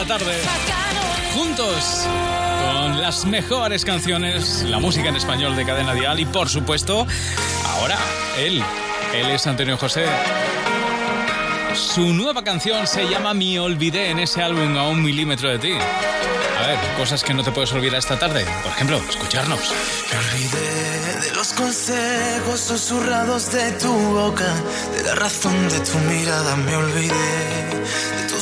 cada tarde juntos con las mejores canciones, la música en español de Cadena Dial y por supuesto, ahora él, él es Antonio José. Su nueva canción se llama Mi Olvidé en ese álbum a un milímetro de ti. A ver, cosas que no te puedes olvidar esta tarde. Por ejemplo, escucharnos. Me olvidé de los consejos susurrados de tu boca, de la razón de tu mirada. Me olvidé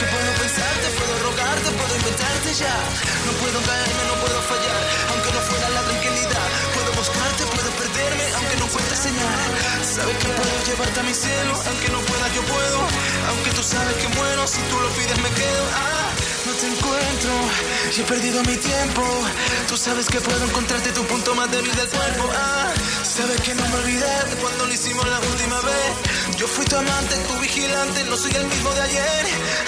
que puedo pensarte, puedo rogarte, puedo inventarte ya. No puedo caerme, no puedo fallar, aunque no fuera la tranquilidad. Puedo buscarte, puedo perderme, aunque no encuentre señal. Sabes que puedo llevarte a mi cielo, aunque no pueda, yo puedo. Aunque tú sabes que muero, si tú lo pides me quedo. Ah, no te encuentro, y he perdido mi tiempo. Tú sabes que puedo encontrarte tu punto más débil del cuerpo. Ah, sabes que no me olvidé de cuando lo hicimos la última vez. Yo fui tu amante, tu vigilante, no soy el mismo de ayer.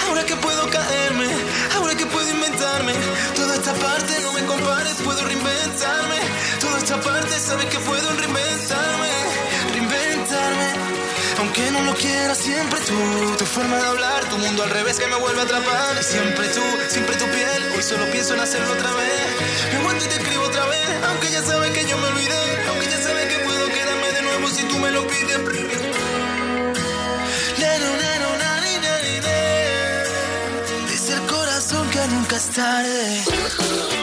Ahora que puedo caerme, ahora que puedo inventarme. Toda esta parte no me compares, puedo reinventarme. Toda esta parte sabes que puedo reinventarme, reinventarme. Aunque no lo quiera, siempre tú. Tu forma de hablar, tu mundo al revés que me vuelve a atrapar. siempre tú, siempre tu piel. Hoy solo pienso en hacerlo otra vez. Me aguanto y te escribo otra vez. Me lo pides. Dice el corazón que nunca es tarde.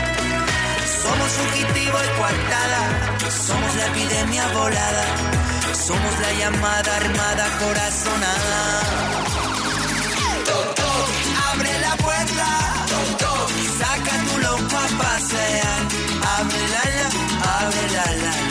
Somos fugitivo y coartada. Somos la epidemia volada. Somos la llamada armada corazonada. Abre la puerta. Saca tu loco a pasear. Abre la la, abre la la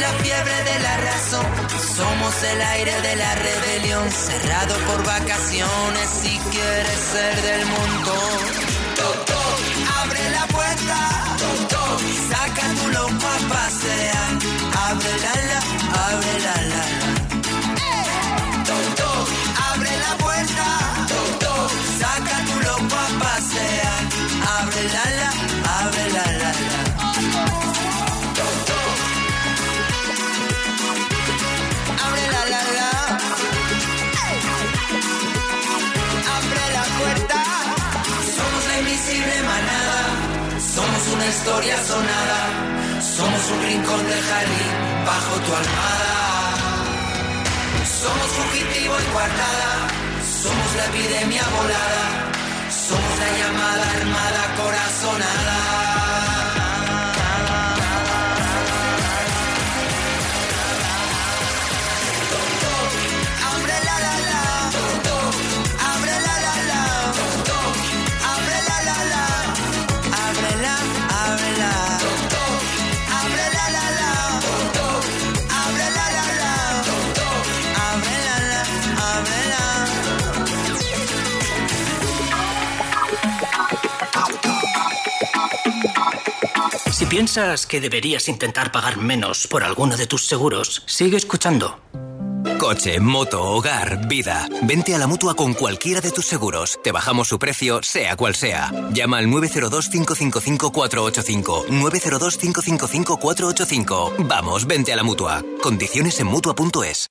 La fiebre de la razón, somos el aire de la rebelión, cerrado por vacaciones si quieres ser del montón. Abre la puerta, toc, saca tu loco a pasear, abre la la, abre la la historia sonada. Somos un rincón de jardín bajo tu almada. Somos fugitivo y coartada. Somos la epidemia volada. Somos la llamada armada corazonada. Piensas que deberías intentar pagar menos por alguno de tus seguros, sigue escuchando. Coche, moto, hogar, vida. Vente a la mutua con cualquiera de tus seguros. Te bajamos su precio, sea cual sea. Llama al 902-555-485. 902-555-485. Vamos, vente a la mutua. Condiciones en mutua.es.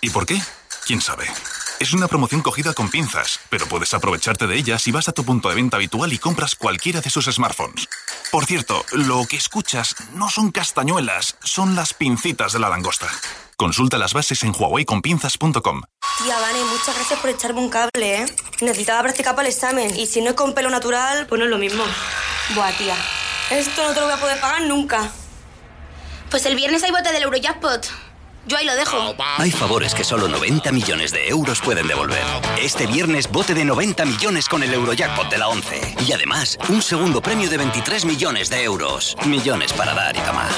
¿Y por qué? ¿Quién sabe? Es una promoción cogida con pinzas, pero puedes aprovecharte de ella si vas a tu punto de venta habitual y compras cualquiera de sus smartphones. Por cierto, lo que escuchas no son castañuelas, son las pincitas de la langosta. Consulta las bases en huaweiconpinzas.com. Tía, Vane, muchas gracias por echarme un cable, ¿eh? Necesitaba practicar para el examen y si no es con pelo natural, pues no es lo mismo. Buah, tía, esto no te lo voy a poder pagar nunca. Pues el viernes hay bote del Eurojackpot. Yo ahí lo dejo. Hay favores que solo 90 millones de euros pueden devolver. Este viernes bote de 90 millones con el Eurojackpot de la 11. Y además, un segundo premio de 23 millones de euros. Millones para dar y tomar.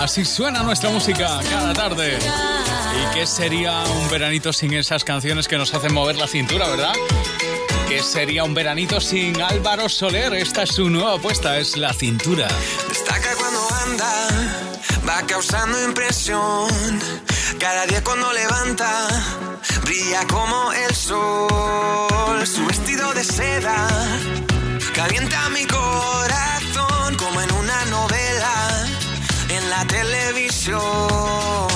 Así suena nuestra música cada tarde. ¿Y qué sería un veranito sin esas canciones que nos hacen mover la cintura, verdad? Que sería un veranito sin Álvaro Soler. Esta es su nueva apuesta, es la cintura. Destaca cuando anda, va causando impresión. Cada día cuando levanta, brilla como el sol. Su vestido de seda calienta mi corazón como en una novela en la televisión.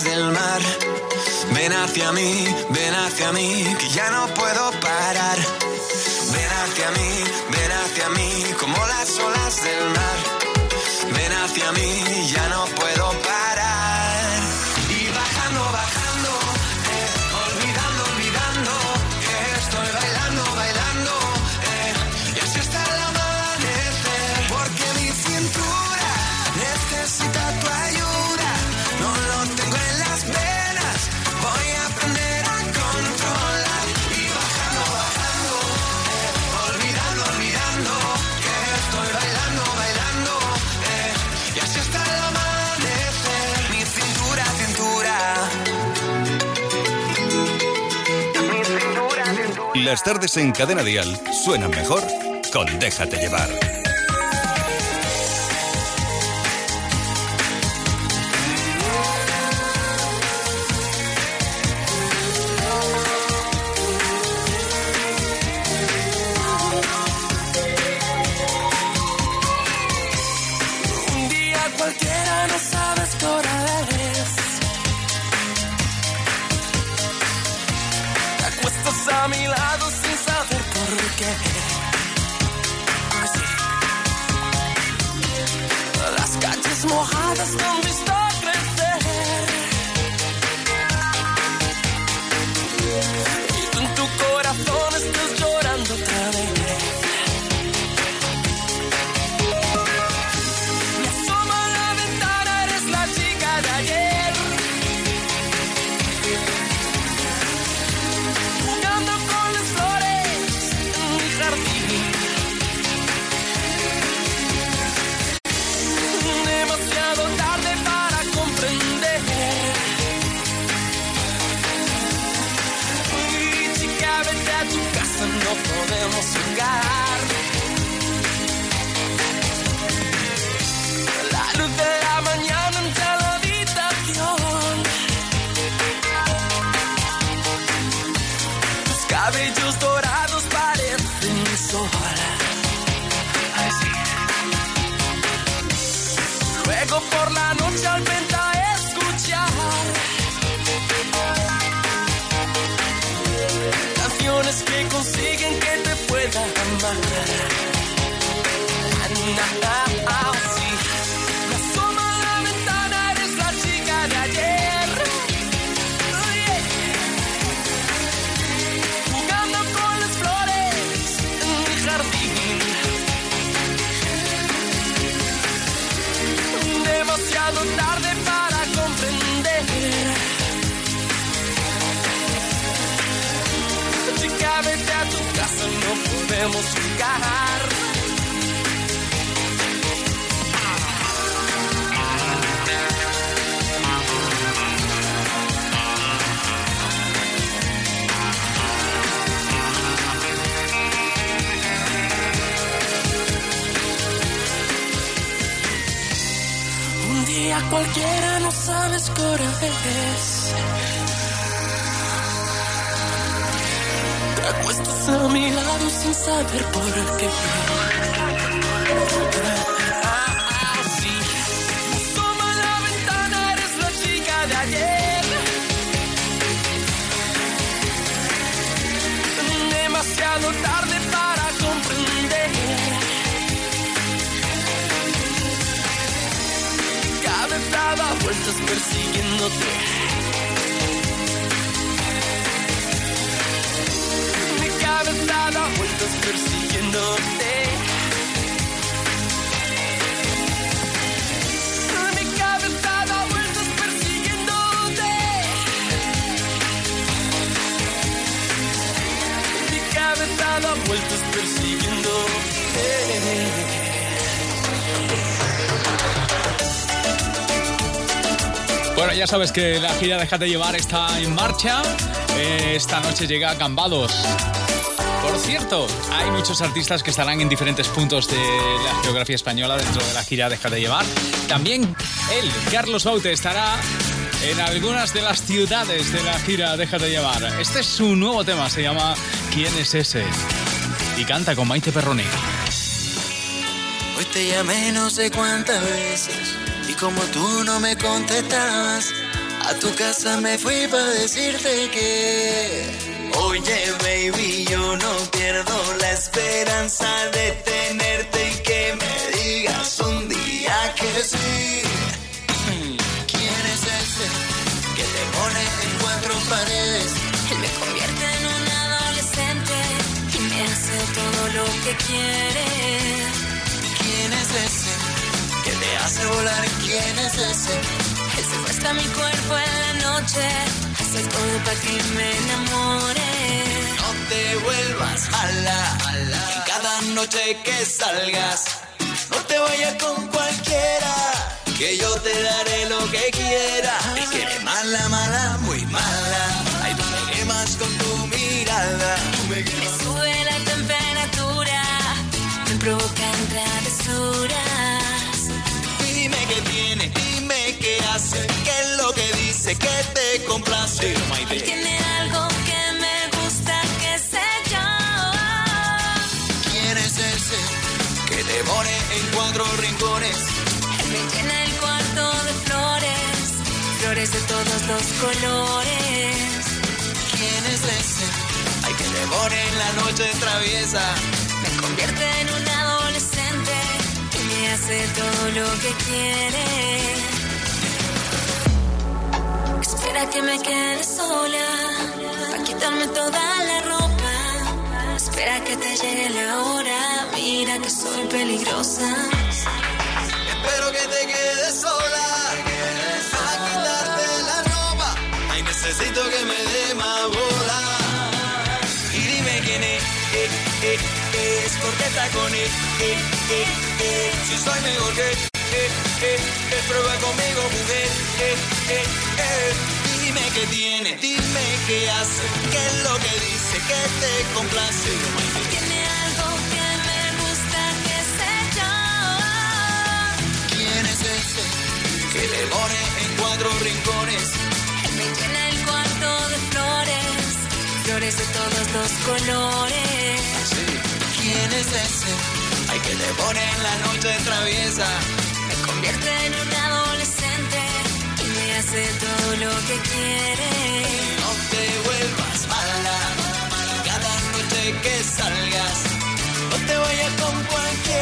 del mar. Ven hacia mí, ven hacia mí, que ya no puedo parar. Ven hacia mí, ven hacia mí, como las Las tardes en Cadena Dial suenan mejor con Déjate llevar. La podemos jugar. Un día cualquiera no sabes qué hora. Acuestas a mi lado sin saber por qué. Tarde para comprender. vueltas persiguiéndote. Mi cabeza da vueltas persiguiéndote. Vueltas persiguiéndote. Bueno, ya sabes que la gira Déjate llevar está en marcha. Esta noche llega a Cambados. Por cierto, hay muchos artistas que estarán en diferentes puntos de la geografía española dentro de la gira Déjate llevar. También él, Carlos Baute, estará en algunas de las ciudades de la gira Déjate llevar. Este es su nuevo tema, se llama ¿Quién es ese? Y canta con Maite Perroni. Hoy te llamé no sé cuántas veces y como tú no me contestabas, a tu casa me fui para decirte que, oye baby, yo no pierdo la esperanza de tenerte y que me digas un día que sí. ¿Quién es ese que te pone en cuatro paredes? Él me convierte en un adolescente y me hace todo lo que quiere. ¿Quién es ese que te hace volar? ¿Quién es ese? Secuestra mi cuerpo en la noche, hace todo para que me enamore. No te vuelvas mala, en cada noche que salgas. No te vayas con cualquiera, que yo te daré que te complace. Él tiene algo que me gusta, que sé yo. ¿Quién es ese que te pone en cuatro rincones? Él me llena el cuarto de flores, flores de todos los colores. ¿Quién es ese? Ay, que te pone en la noche traviesa. Me convierte en un adolescente y me hace todo lo que quiere. Espera que me quede sola, para quitarme toda la ropa. Espera que te llegue la hora, mira que soy peligrosa. Espero que te quedes sola. A quitarte la ropa. Ay, necesito que me dé más bola. Y dime quién es, eh, eh, eh, es porque está con él, eh, eh. Si soy mejor que, eh, prueba conmigo, mujer, eh, eh, eh. Dime qué tiene, dime qué hace, qué es lo que dice, que te complace. Tiene algo que me gusta, que sé yo. ¿Quién es ese que te pone en cuatro rincones? Él me llena el cuarto de flores, flores de todos los colores. ¿Quién es ese? Ay, que te pone en la noche traviesa. Convierte en un adolescente y me hace todo lo que quiere. No te vuelvas mala. Cada noche que salgas, no te vayas con cualquiera.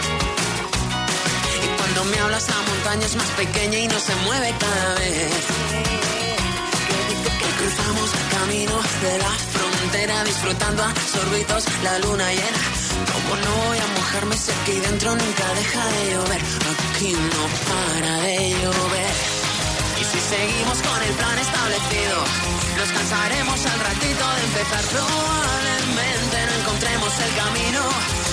Cuando me hablas la montaña es más pequeña y no se mueve cada vez. Que cruzamos camino de la frontera disfrutando a sorbitos la luna llena. Como no voy a mojarme si aquí dentro nunca deja de llover. Aquí no para de llover. Y si seguimos con el plan establecido, nos cansaremos al ratito de empezar. Probablemente no encontremos el camino,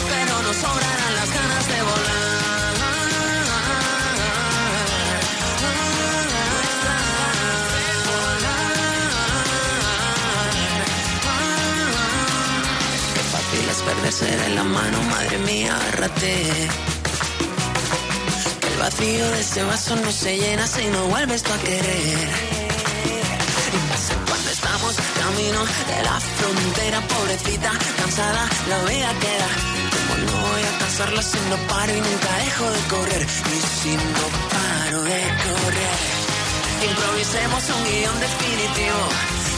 pero nos sobrarán las ganas de volar. Perderse de la mano, madre mía, agárrate. Que el vacío de ese vaso no se llena si no vuelves tú a querer. Y cuando estamos camino de la frontera, pobrecita, cansada, la vida queda. Como no voy a cansarla si no paro y nunca dejo de correr. Y si no paro de correr. Improvisemos un guion definitivo.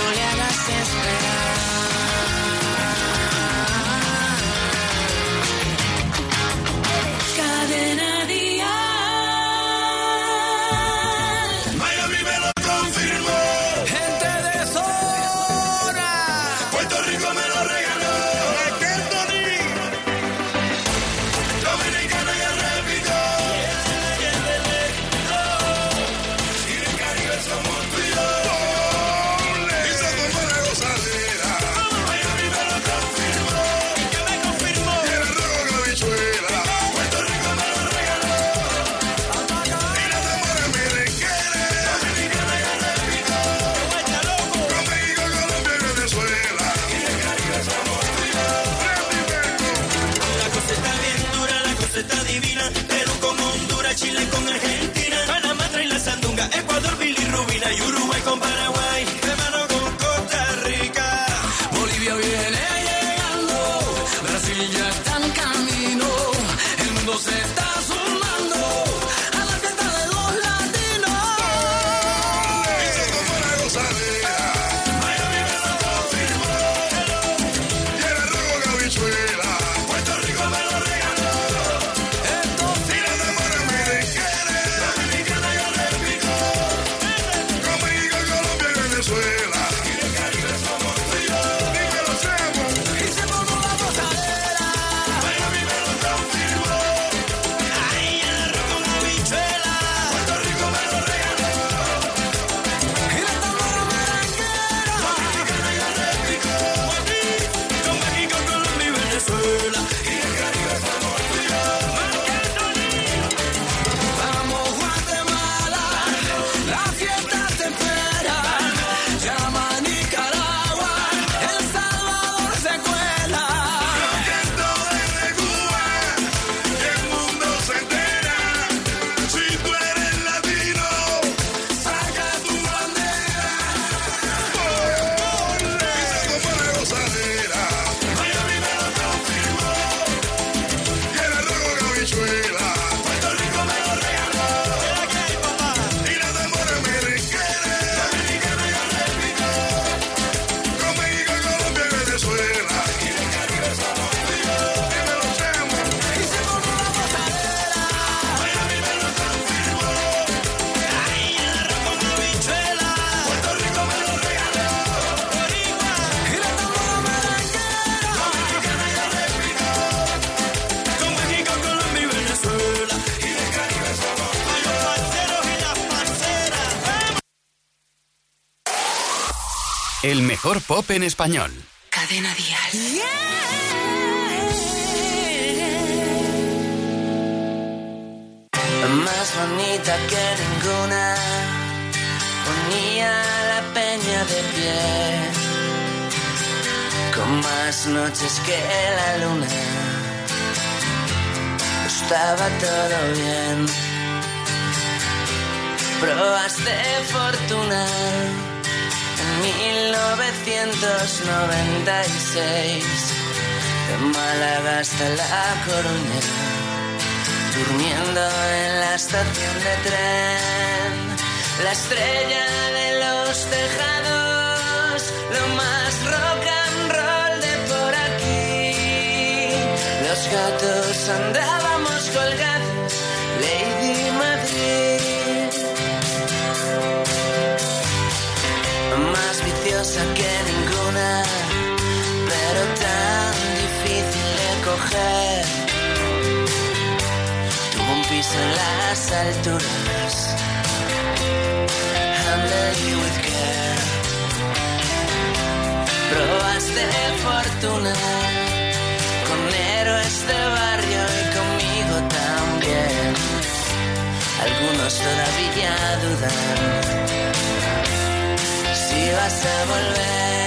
no le hagas esperar. Mejor pop en español. Cadena Dial. Más bonita que ninguna, ponía la peña de pie, con más noches que la luna. Estaba todo bien, pruebas de fortuna 1996, de Málaga hasta La Coruña durmiendo en la estación de tren, la estrella de los tejados, lo más rock and roll de por aquí. Los gatos andábamos colgados, Lady Madrid. Las alturas. Handle you with care. Pruebas de fortuna con héroes de barrio y conmigo también. Algunos todavía dudan si vas a volver.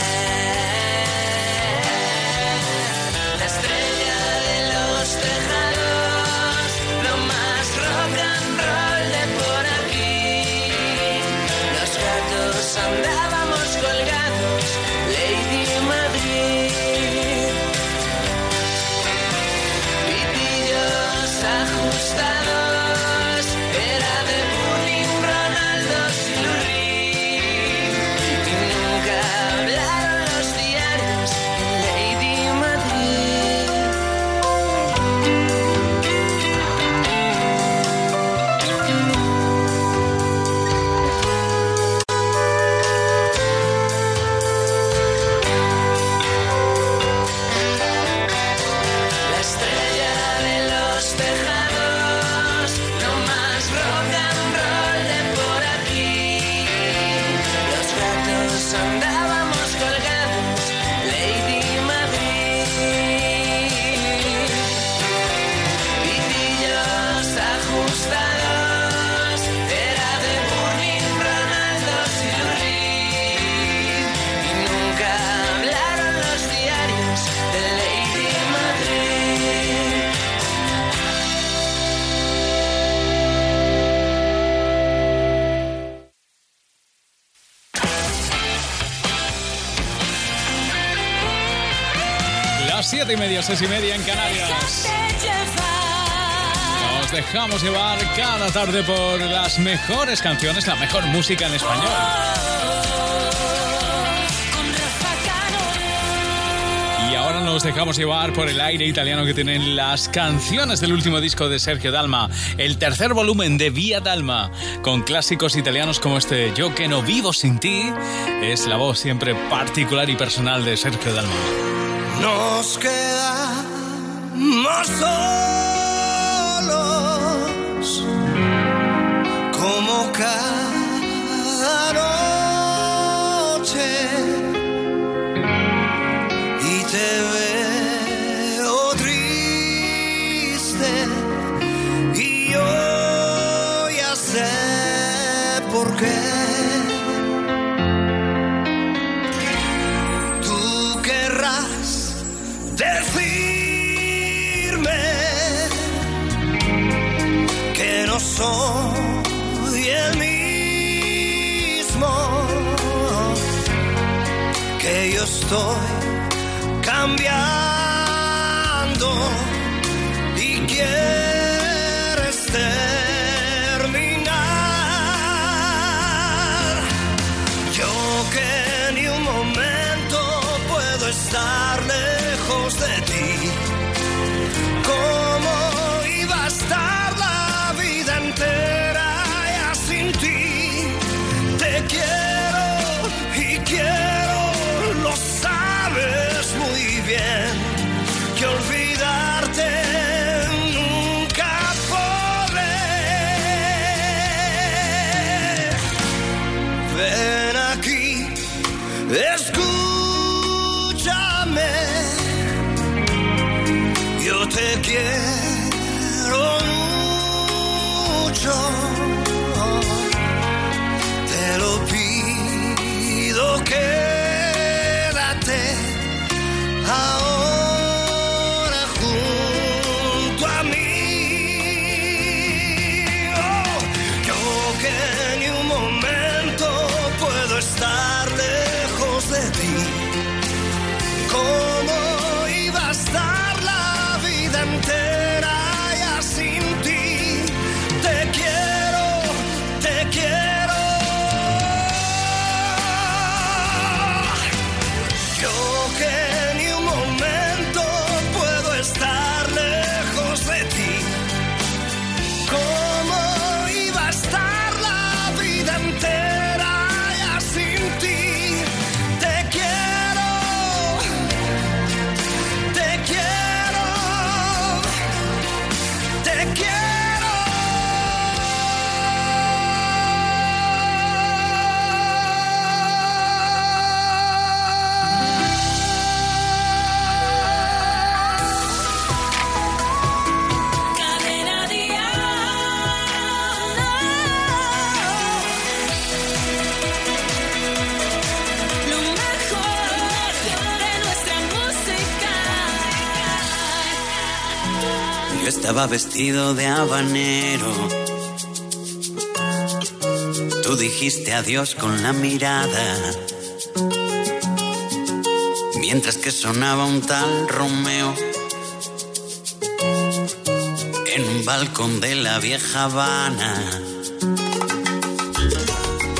Seis y media en Canarias. Nos dejamos llevar cada tarde por las mejores canciones, la mejor música en español. Y ahora nos dejamos llevar por el aire italiano que tienen las canciones del último disco de Sergio Dalma, el tercer volumen de Vía Dalma, con clásicos italianos como este Yo que no vivo sin ti, es la voz siempre particular y personal de Sergio Dalma. Nos quedamos solos como cada decirme que no soy el mismo, que yo estoy cambiando y quieres estaba vestido de habanero. Tú dijiste adiós con la mirada. Mientras que sonaba un tal Romeo en un balcón de la vieja Habana.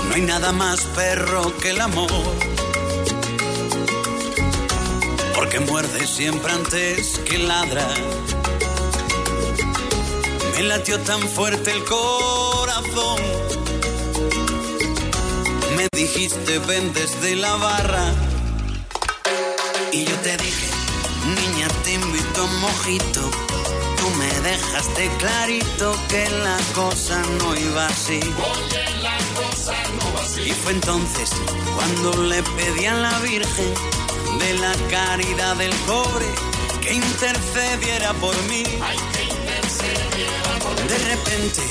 No hay nada más perro que el amor, porque muerde siempre antes que ladra. Me latió tan fuerte el corazón. Me dijiste ven desde la barra. Y yo te dije, niña, te invito mojito. Tú me dejaste clarito que la cosa no iba así. Oye, la cosa no va así. Y fue entonces cuando le pedí a la Virgen de la caridad del cobre que intercediera por mí. De repente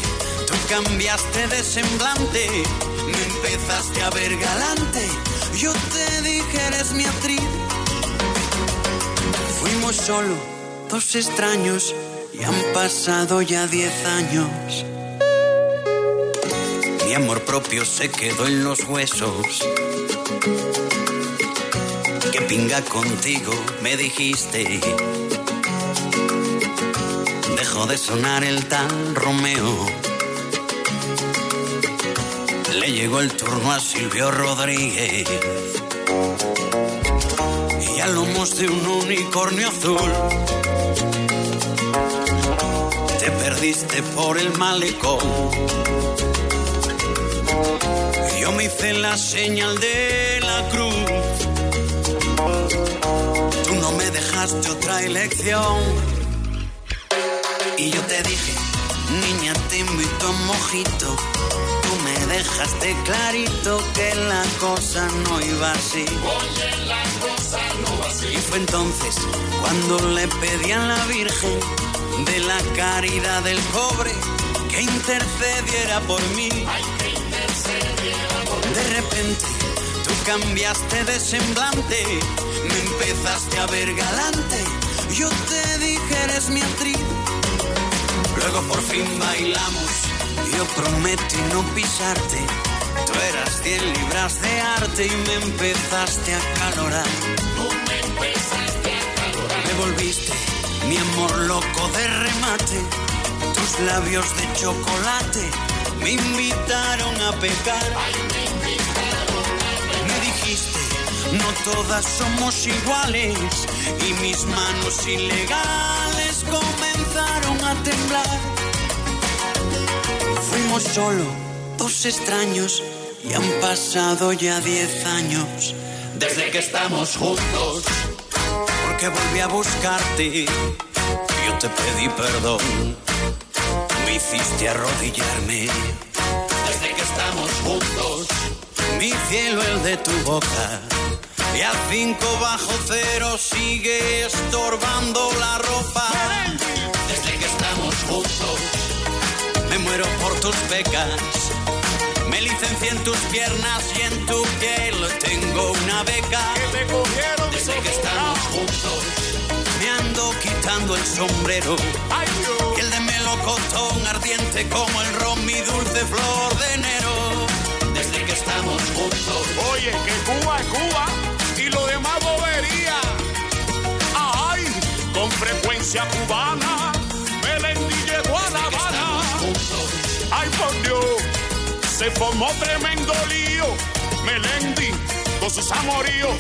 tú cambiaste de semblante, me empezaste a ver galante. Yo te dije eres mi actriz. Fuimos solo dos extraños y han pasado ya diez años. Mi amor propio se quedó en los huesos. Que pinga contigo, me dijiste. De sonar el tal Romeo. Le llegó el turno a Silvio Rodríguez. Y a lomos de un unicornio azul. Te perdiste por el malecón. Yo me hice la señal de la cruz. Tú no me dejaste otra elección. Y yo te dije, niña, te invito a mojito. Tú me dejaste clarito que la cosa no iba así. Oye, la cosa no va así. Y fue entonces cuando le pedí a la Virgen de la caridad del pobre que intercediera por mí. Ay, que intercediera por De repente tú cambiaste de semblante, me empezaste a ver galante. Yo te dije eres mi actriz. Luego por fin bailamos. Yo prometí no pisarte. Tú eras 100 libras de arte y me empezaste a calorar. Tú me empezaste a calorar. Me volviste mi amor loco de remate. Tus labios de chocolate me invitaron a pecar. Me dijiste, no todas somos iguales. Y mis manos ilegales comenzaron Fuimos solo dos extraños y han pasado ya diez años Desde que estamos juntos. porque volví a buscarte. Yo te pedí perdón, me hiciste arrodillarme. Desde que estamos juntos. Mi cielo, el de tu boca. Y a cinco bajo cero sigue estorbando la ropa. Juntos. Me muero por tus becas. Me licencié en tus piernas y en tu piel tengo una beca. Desde que estamos juntos. Me ando quitando el sombrero. Ay. Y el de melocotón ardiente como el ron, mi dulce flor de enero. Desde que estamos juntos. Oye, que Cuba es Cuba y lo demás bobería. Ay, con frecuencia cubana, Melendi llegó a La Habana. Ay, por Dios, se formó tremendo lío. Melendi, con sus amoríos.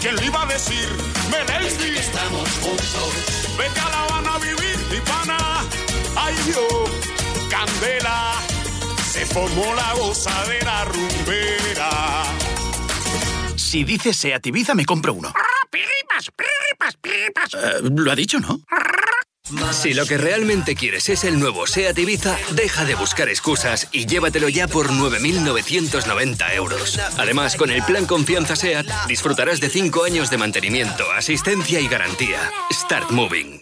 ¿Quién le iba a decir? Melendi, Estamos juntos. vete a La Habana a vivir, mi pana. Ay, Dios, candela, se formó la gozadera rumbera. Si dices Seat Ibiza, me compro uno. Eh, lo ha dicho, ¿no? Si lo que realmente quieres es el nuevo SEAT Ibiza, deja de buscar excusas y llévatelo ya por 9.990 euros. Además, con el plan Confianza SEAT, disfrutarás de 5 años de mantenimiento, asistencia y garantía. Start Moving.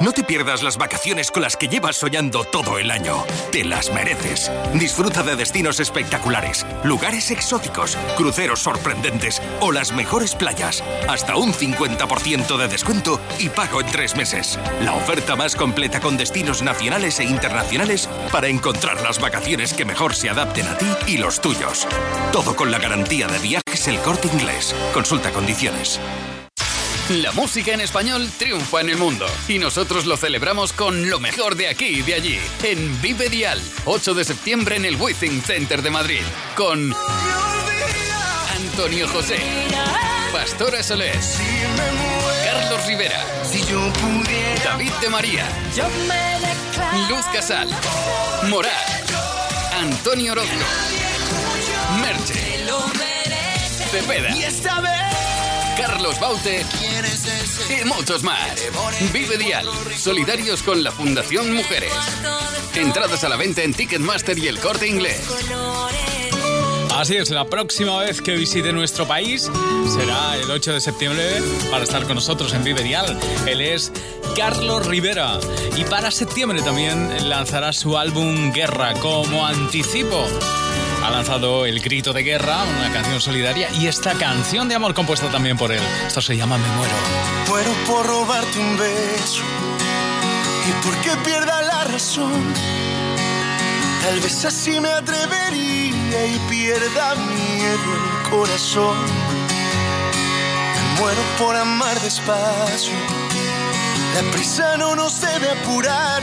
No te pierdas las vacaciones con las que llevas soñando todo el año. Te las mereces. Disfruta de destinos espectaculares, lugares exóticos, cruceros sorprendentes o las mejores playas. Hasta un 50% de descuento y pago en tres meses. La oferta más completa con destinos nacionales e internacionales para encontrar las vacaciones que mejor se adapten a ti y los tuyos. Todo con la garantía de viajes El Corte Inglés. Consulta condiciones. La música en español triunfa en el mundo y nosotros lo celebramos con lo mejor de aquí y de allí. En Vive Dial, 8 de septiembre en el Withing Center de Madrid, con Antonio José, Pastora Soler, Carlos Rivera, David de María, Luz Casal, Morat, Antonio Orozco, Merche, Cepeda. Carlos Baute y muchos más. Vive Dial, solidarios con la Fundación Mujeres. Entradas a la venta en Ticketmaster y el corte inglés. Así es, la próxima vez que visite nuestro país será el 8 de septiembre para estar con nosotros en Vive Dial. Él es Carlos Rivera y para septiembre también lanzará su álbum Guerra como anticipo ha lanzado El Grito de Guerra, una canción solidaria, y esta canción de amor compuesta también por él. Esto se llama Me Muero. Muero por robarte un beso y porque pierda la razón. Tal vez así me atrevería y pierda miedo el corazón. Me muero por amar despacio. La prisa no nos debe apurar.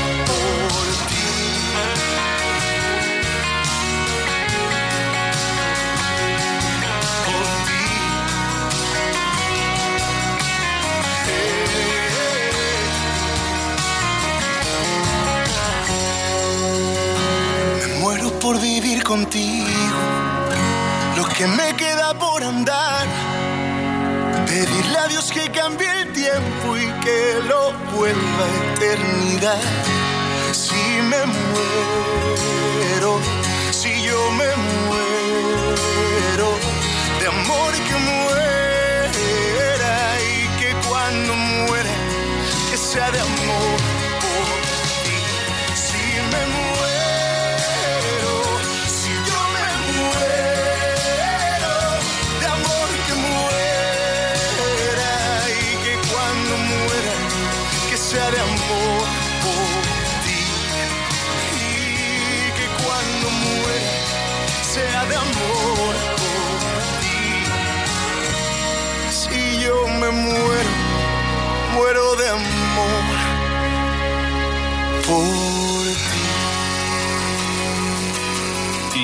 por vivir contigo, lo que me queda por andar. Pedirle a Dios que cambie el tiempo y que lo vuelva a eternidad. Si me muero, si yo me muero, de amor que muera y que cuando muera, que sea de amor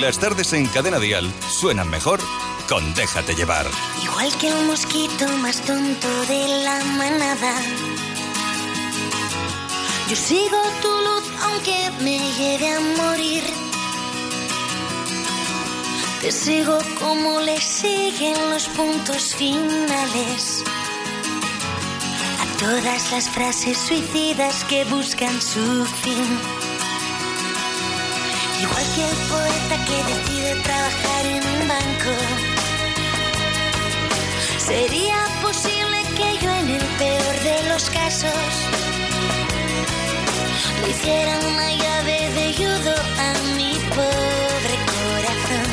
Las tardes en Cadena Dial suenan mejor con Déjate llevar. Igual que el mosquito más tonto de la manada. Yo sigo tu luz aunque me lleve a morir. Te sigo como le siguen los puntos finales. A todas las frases suicidas que buscan su fin. Igual que el poeta que decide trabajar en un banco. Sería posible que yo en el peor de los casos le hiciera una llave de judo a mi pobre corazón,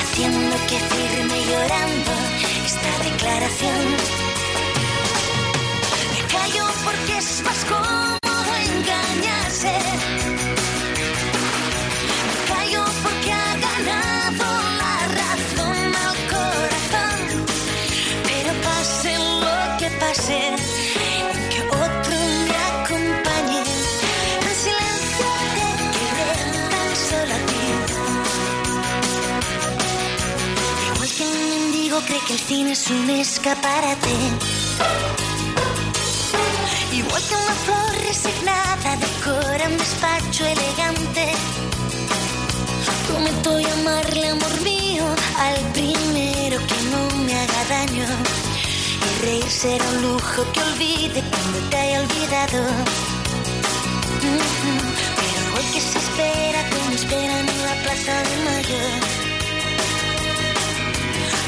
haciendo que firme llorando esta declaración. Me callo porque es más cómodo cree que el cine es un escaparate. Igual que una flor resignada decora un despacho elegante. Prometo llamarle amor mío al primero que no me haga daño. Y reír será un lujo que olvide cuando te haya olvidado. Pero hoy que se espera como esperan en la plaza de mayo.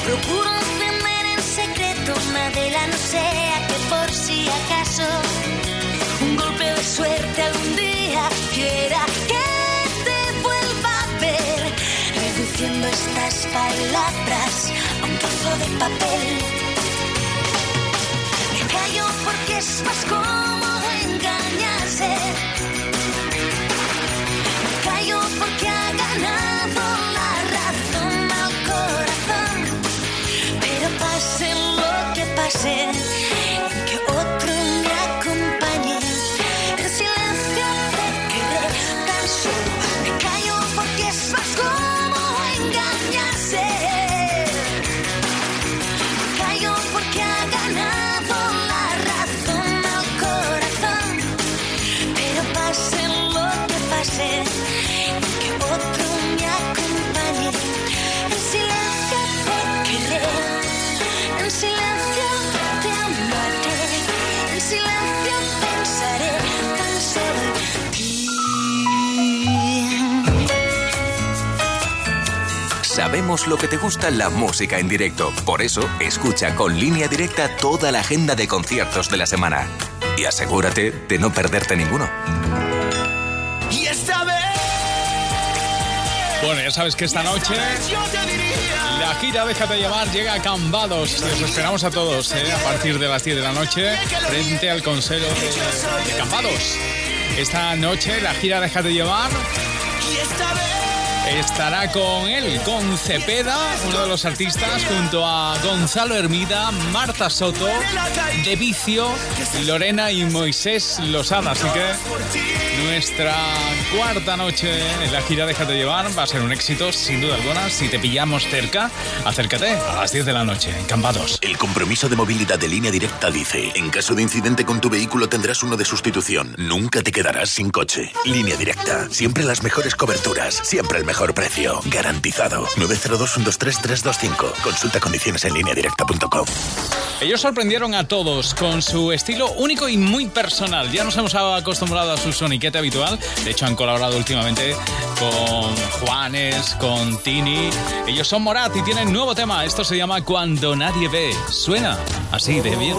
Procuro encender en secreto una sea que por si acaso un golpe de suerte algún día quiera que te vuelva a ver, reduciendo estas palabras a un trozo de papel. Me callo porque es más cómodo engañarse. Sabemos lo que te gusta la música en directo. Por eso, escucha con línea directa toda la agenda de conciertos de la semana. Y asegúrate de no perderte ninguno. Y esta vez Bueno, ya sabes que esta noche yo te diría. la gira Déjate llevar llega a Cambados. Les esperamos a todos ¿eh? a partir de las 10 de la noche frente al Consejo de, de Cambados. Esta noche la gira Déjate llevar estará con él, con Cepeda, uno de los artistas, junto a Gonzalo Hermida, Marta Soto, De Vicio, Lorena y Moisés Lozada. Así que nuestra cuarta noche en la gira Déjate llevar va a ser un éxito, sin duda alguna. Si te pillamos cerca, acércate a las 10 de la noche en Cambados. El compromiso de movilidad de línea directa dice, en caso de incidente con tu vehículo tendrás uno de sustitución. Nunca te quedarás sin coche. Línea directa, siempre las mejores coberturas, siempre el mejor precio. Garantizado. 902-123-325. Consulta condiciones en línea directa.com. Ellos sorprendieron a todos con su estilo único y muy personal. Ya nos hemos acostumbrado a su soniquete habitual. De hecho, han colaborado últimamente con Juanes, con Tini. Ellos son Morat y tienen nuevo tema. Esto se llama Cuando Nadie Ve. Suena así de bien.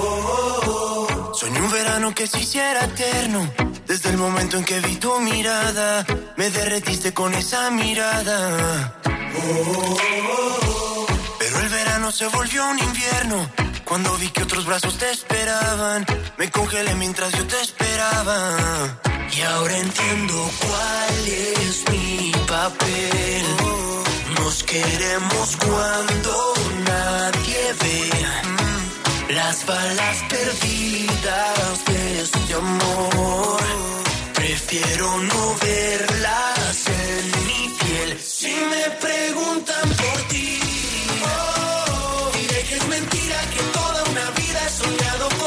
Soñé un verano que se hiciera eterno. Desde el momento en que vi tu mirada, me derretiste con esa mirada. Pero el verano se volvió un invierno. Cuando vi que otros brazos te esperaban, me congelé mientras yo te esperaba. Y ahora entiendo cuál es mi papel. Nos queremos cuando nadie ve. Las balas perdidas de este amor, prefiero no verlas en mi piel. Si me preguntan por ti, oh, diré que es mentira que toda una vida he soñado por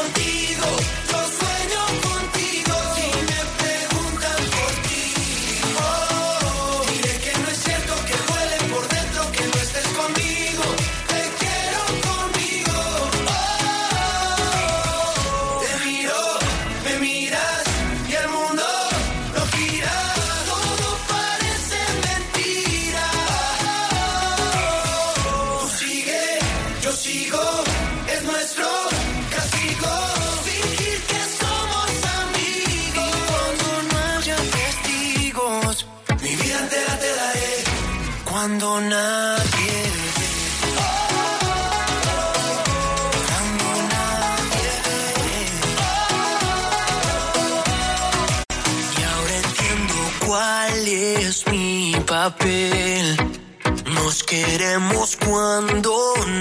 queremos cuando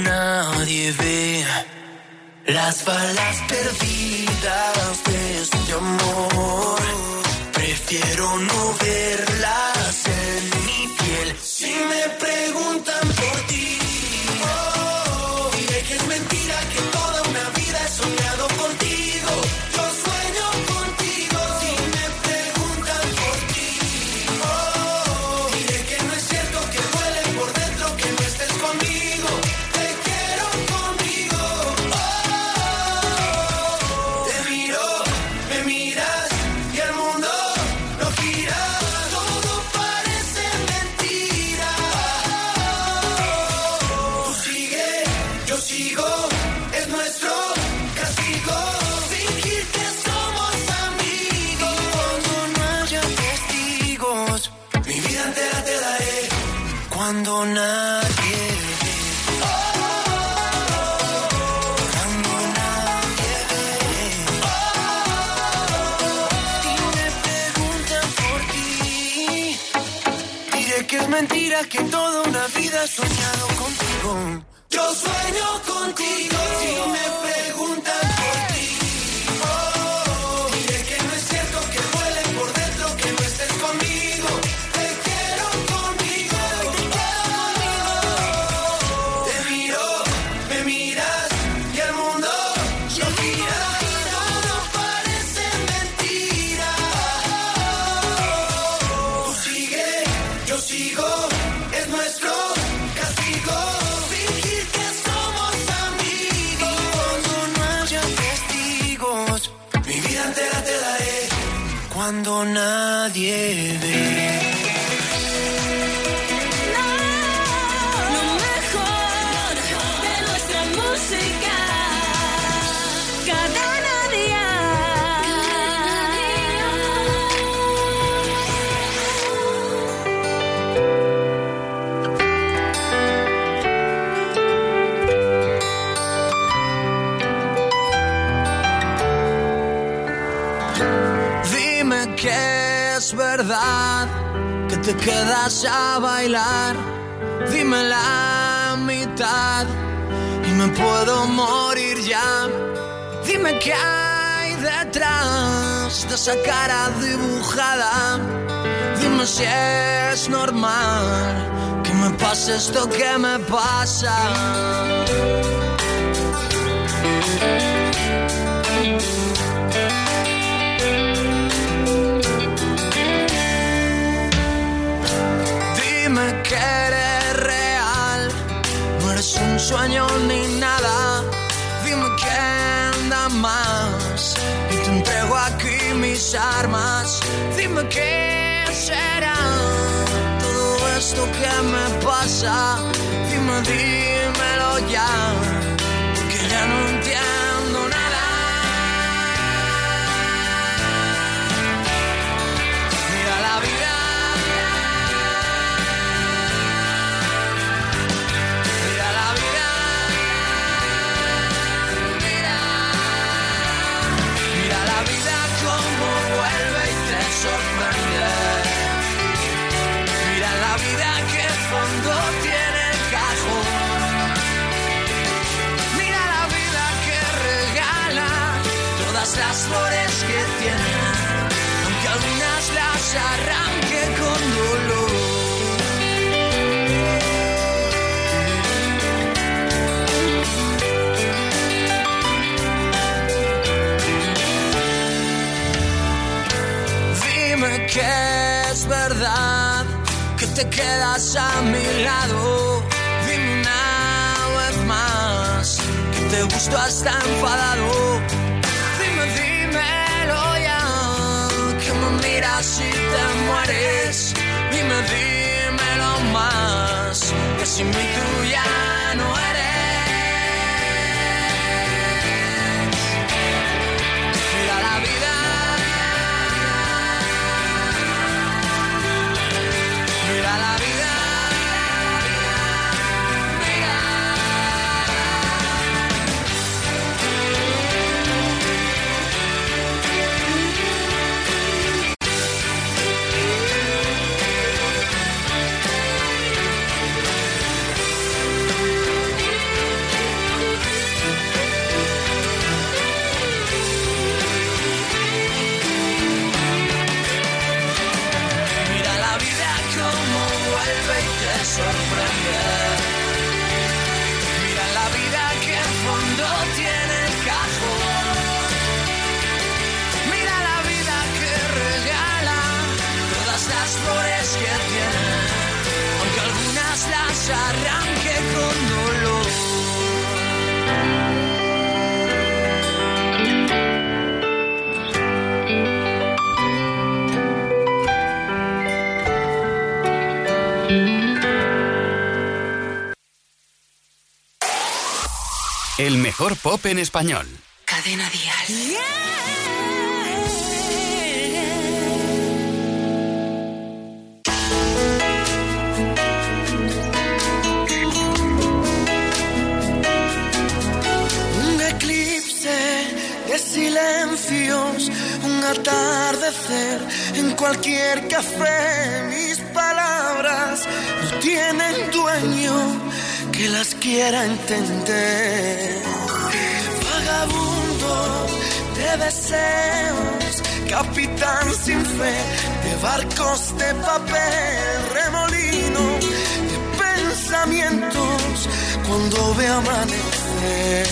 nadie ve. Las balas perdidas de este amor. Prefiero no verlas en mi piel. Si me preguntan por ti, es mentira que toda una vida he soñado contigo. Yo sueño contigo. Si me Dime que es verdad que te quedas a bailar. Dime la mitad y me puedo morir ya. Dime qué hay detrás de esa cara dibujada. Dime si es normal que me pase esto que me pasa. Sueño ni nada. Dime quién da más y te entrego aquí mis armas. Dime qué será todo esto que me pasa. Dime, dímelo ya, arranque con dolor. Dime que es verdad que te quedas a mi lado. Dime una vez más que te gusto hasta enfadado. Y te mueres. Dime, dímelo más, que sin mí tú ya no eres. Mejor pop en español. Cadena Dial. Un eclipse de silencios, un atardecer en cualquier café. Mis palabras no tienen dueño que las quiera entender. Vagabundo de deseos, capitán sin fe de barcos de papel, remolino de pensamientos cuando ve amanecer.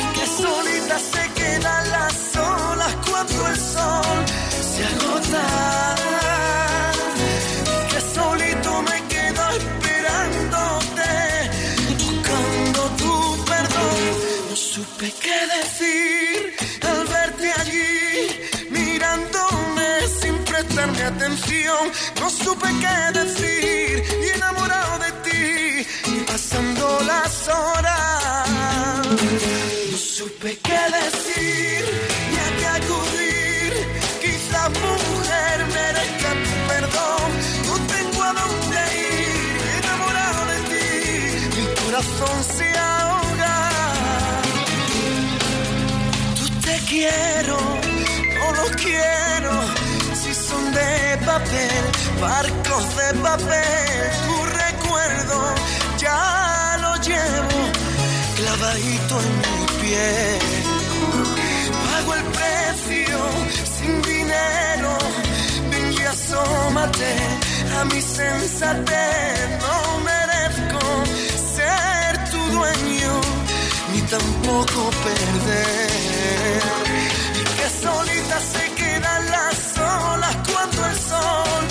Y que solita se quedan las olas cuando el sol se agota. Supe qué decir al verte allí, mirándome sin prestarme atención. No supe qué decir y enamorado de ti, pasando las horas. No supe qué decir quiero, no lo quiero. Si son de papel, barcos de papel, tu recuerdo ya lo llevo clavadito en mi piel. Pago el precio sin dinero. Ven y asómate a mi sensatez. No merezco ser tu dueño, ni tampoco perder. Y que solita se quedan las olas cuando el sol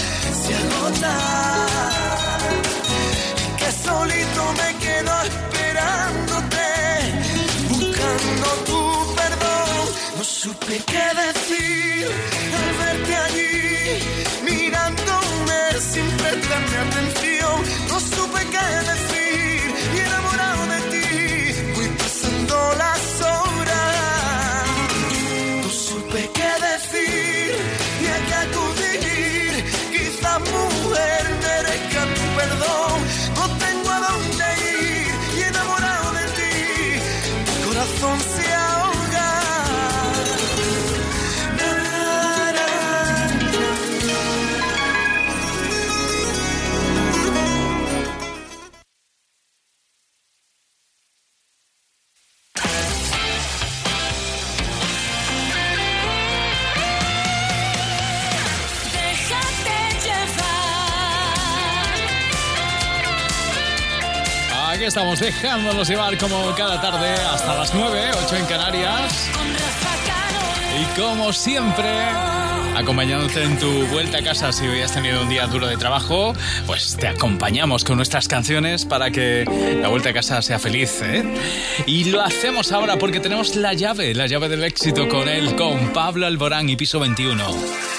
se agota. Y que solito me quedo esperándote, buscando tu perdón. No supe qué decir al verte allí, mirándome sin prestarme atención. No supe qué decir estamos dejándonos llevar como cada tarde hasta las 9, 8 en Canarias. Y como siempre, acompañándote en tu vuelta a casa si hoy has tenido un día duro de trabajo, pues te acompañamos con nuestras canciones para que la vuelta a casa sea feliz. ¿eh? Y lo hacemos ahora porque tenemos la llave, la llave del éxito con él, con Pablo Alborán y Piso 21.